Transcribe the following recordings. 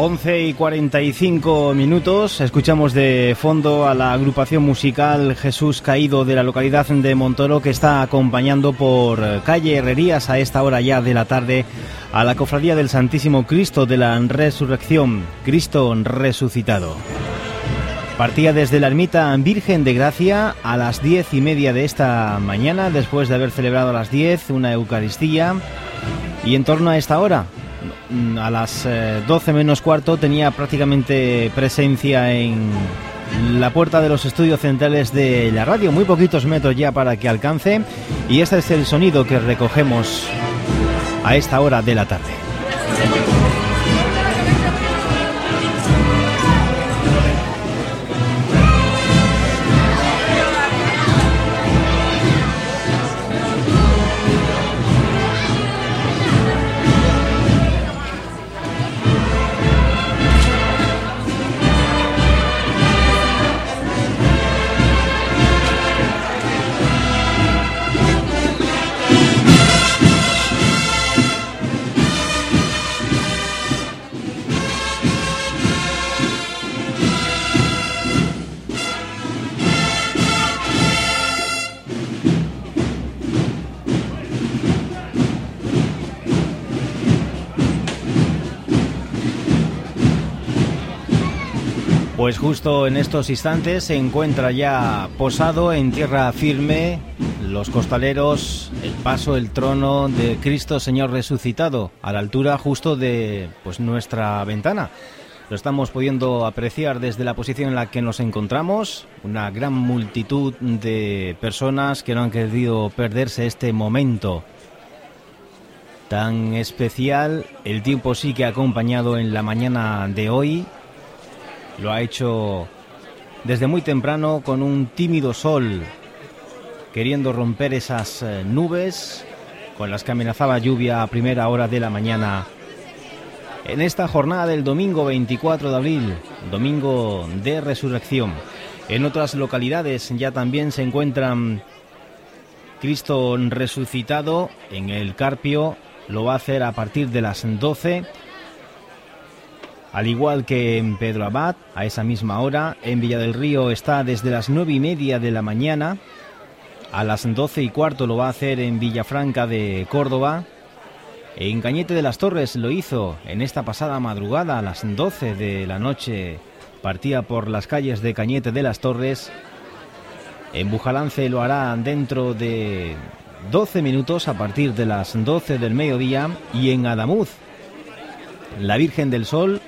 11 y 45 minutos, escuchamos de fondo a la agrupación musical Jesús Caído de la localidad de Montoro que está acompañando por calle Herrerías a esta hora ya de la tarde a la cofradía del Santísimo Cristo de la Resurrección, Cristo resucitado. Partía desde la ermita Virgen de Gracia a las diez y media de esta mañana, después de haber celebrado a las 10 una Eucaristía. Y en torno a esta hora, a las eh, 12 menos cuarto, tenía prácticamente presencia en la puerta de los estudios centrales de la radio, muy poquitos metros ya para que alcance. Y este es el sonido que recogemos a esta hora de la tarde. Pues justo en estos instantes se encuentra ya posado en tierra firme los costaleros, el paso, el trono de Cristo Señor resucitado, a la altura justo de pues nuestra ventana. Lo estamos pudiendo apreciar desde la posición en la que nos encontramos, una gran multitud de personas que no han querido perderse este momento tan especial. El tiempo sí que ha acompañado en la mañana de hoy, lo ha hecho desde muy temprano con un tímido sol, queriendo romper esas eh, nubes con las que amenazaba lluvia a primera hora de la mañana. En esta jornada del domingo 24 de abril, domingo de resurrección, en otras localidades ya también se encuentran Cristo resucitado en el Carpio, lo va a hacer a partir de las 12 al igual que en Pedro Abad, a esa misma hora, en Villa del Río está desde las nueve y media de la mañana. A las doce y cuarto lo va a hacer en Villafranca de Córdoba. En Cañete de las Torres lo hizo en esta pasada madrugada a las 12 de la noche. Partía por las calles de Cañete de las Torres. En Bujalance lo hará dentro de 12 minutos a partir de las 12 del mediodía. Y en Adamuz, la Virgen del Sol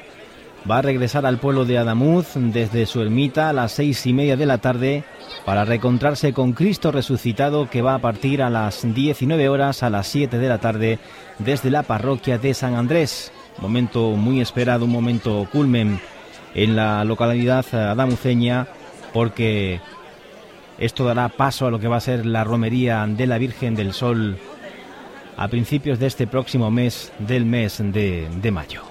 va a regresar al pueblo de Adamuz desde su ermita a las seis y media de la tarde para reencontrarse con Cristo resucitado que va a partir a las 19 horas a las 7 de la tarde desde la parroquia de San Andrés. Momento muy esperado, un momento culmen en la localidad adamuceña porque esto dará paso a lo que va a ser la romería de la Virgen del Sol a principios de este próximo mes del mes de, de mayo.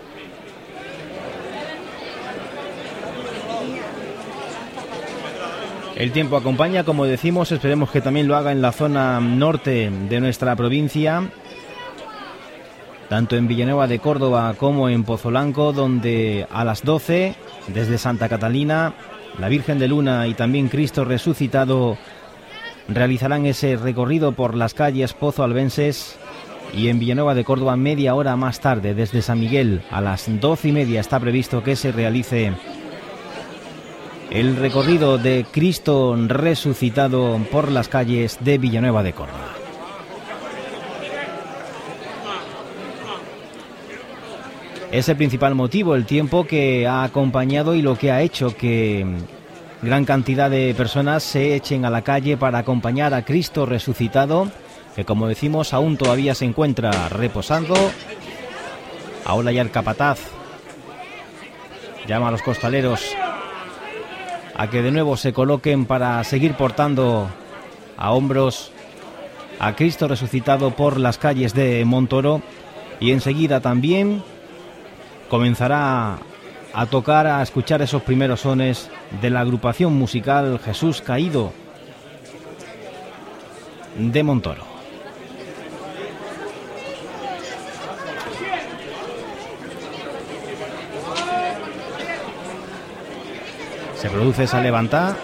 El tiempo acompaña, como decimos, esperemos que también lo haga en la zona norte de nuestra provincia, tanto en Villanueva de Córdoba como en Pozolanco, donde a las 12, desde Santa Catalina, la Virgen de Luna y también Cristo resucitado realizarán ese recorrido por las calles Pozo Albenses y en Villanueva de Córdoba media hora más tarde, desde San Miguel a las doce y media está previsto que se realice el recorrido de Cristo resucitado por las calles de Villanueva de Córdoba. Es el principal motivo, el tiempo que ha acompañado y lo que ha hecho que gran cantidad de personas se echen a la calle para acompañar a Cristo resucitado, que como decimos aún todavía se encuentra reposando Ahora ya el capataz llama a los costaleros a que de nuevo se coloquen para seguir portando a hombros a Cristo resucitado por las calles de Montoro y enseguida también comenzará a tocar, a escuchar esos primeros sones de la agrupación musical Jesús Caído de Montoro. Se produce esa levantada.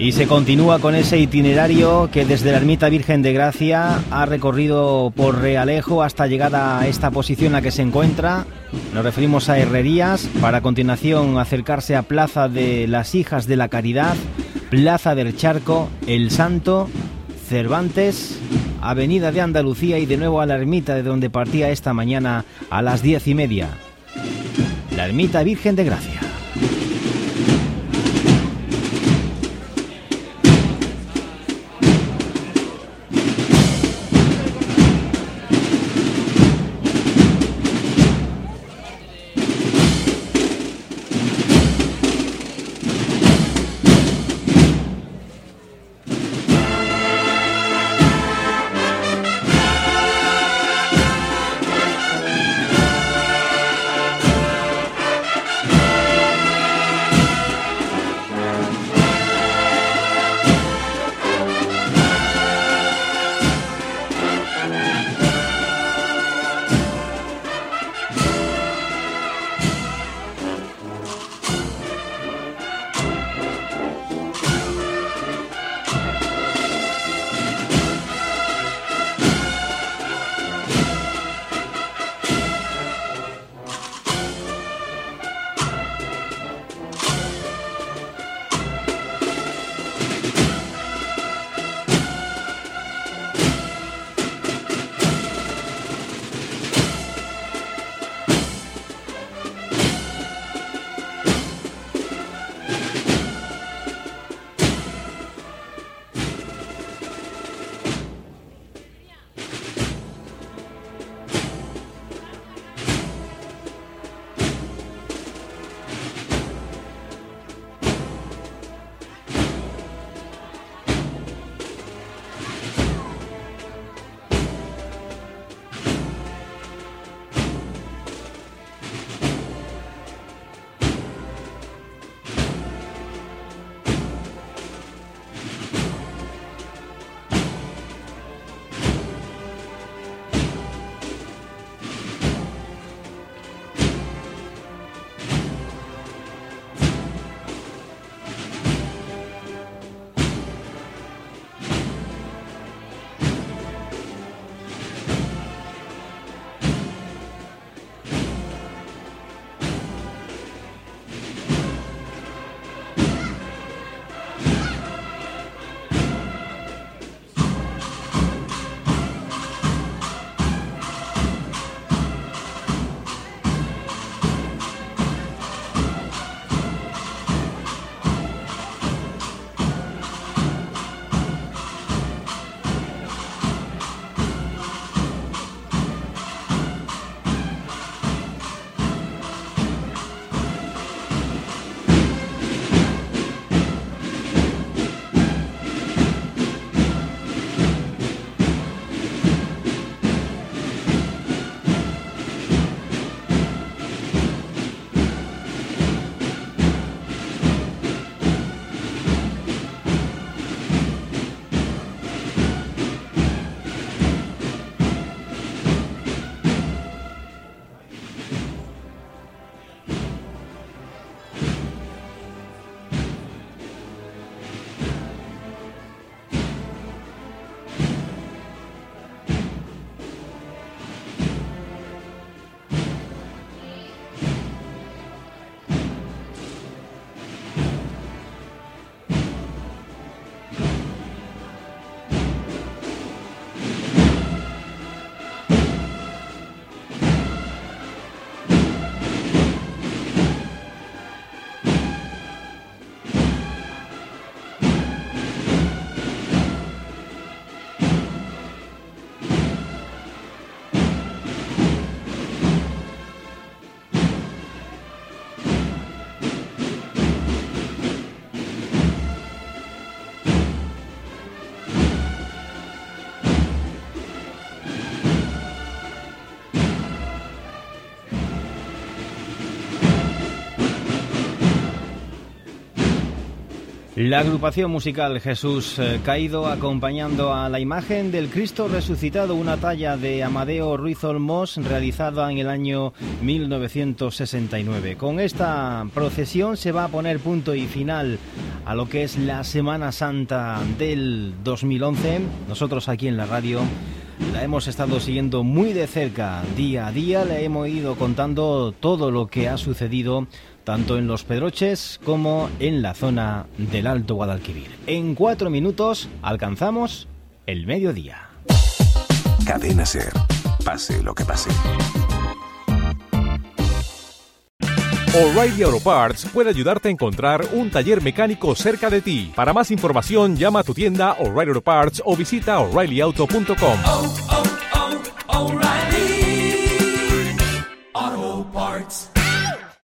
Y se continúa con ese itinerario que desde la Ermita Virgen de Gracia ha recorrido por Realejo hasta llegar a esta posición a que se encuentra. Nos referimos a Herrerías, para a continuación acercarse a Plaza de las Hijas de la Caridad, Plaza del Charco, El Santo, Cervantes, Avenida de Andalucía y de nuevo a la ermita de donde partía esta mañana a las diez y media. La Ermita Virgen de Gracia. La agrupación musical Jesús eh, Caído acompañando a la imagen del Cristo resucitado, una talla de Amadeo Ruiz Olmos realizada en el año 1969. Con esta procesión se va a poner punto y final a lo que es la Semana Santa del 2011. Nosotros aquí en la radio la hemos estado siguiendo muy de cerca, día a día, le hemos ido contando todo lo que ha sucedido tanto en los Pedroches como en la zona del Alto Guadalquivir. En cuatro minutos alcanzamos el mediodía. Cadena Ser. Pase lo que pase. O'Reilly Auto Parts puede ayudarte a encontrar un taller mecánico cerca de ti. Para más información, llama a tu tienda O'Reilly Auto Parts o visita oreillyauto.com.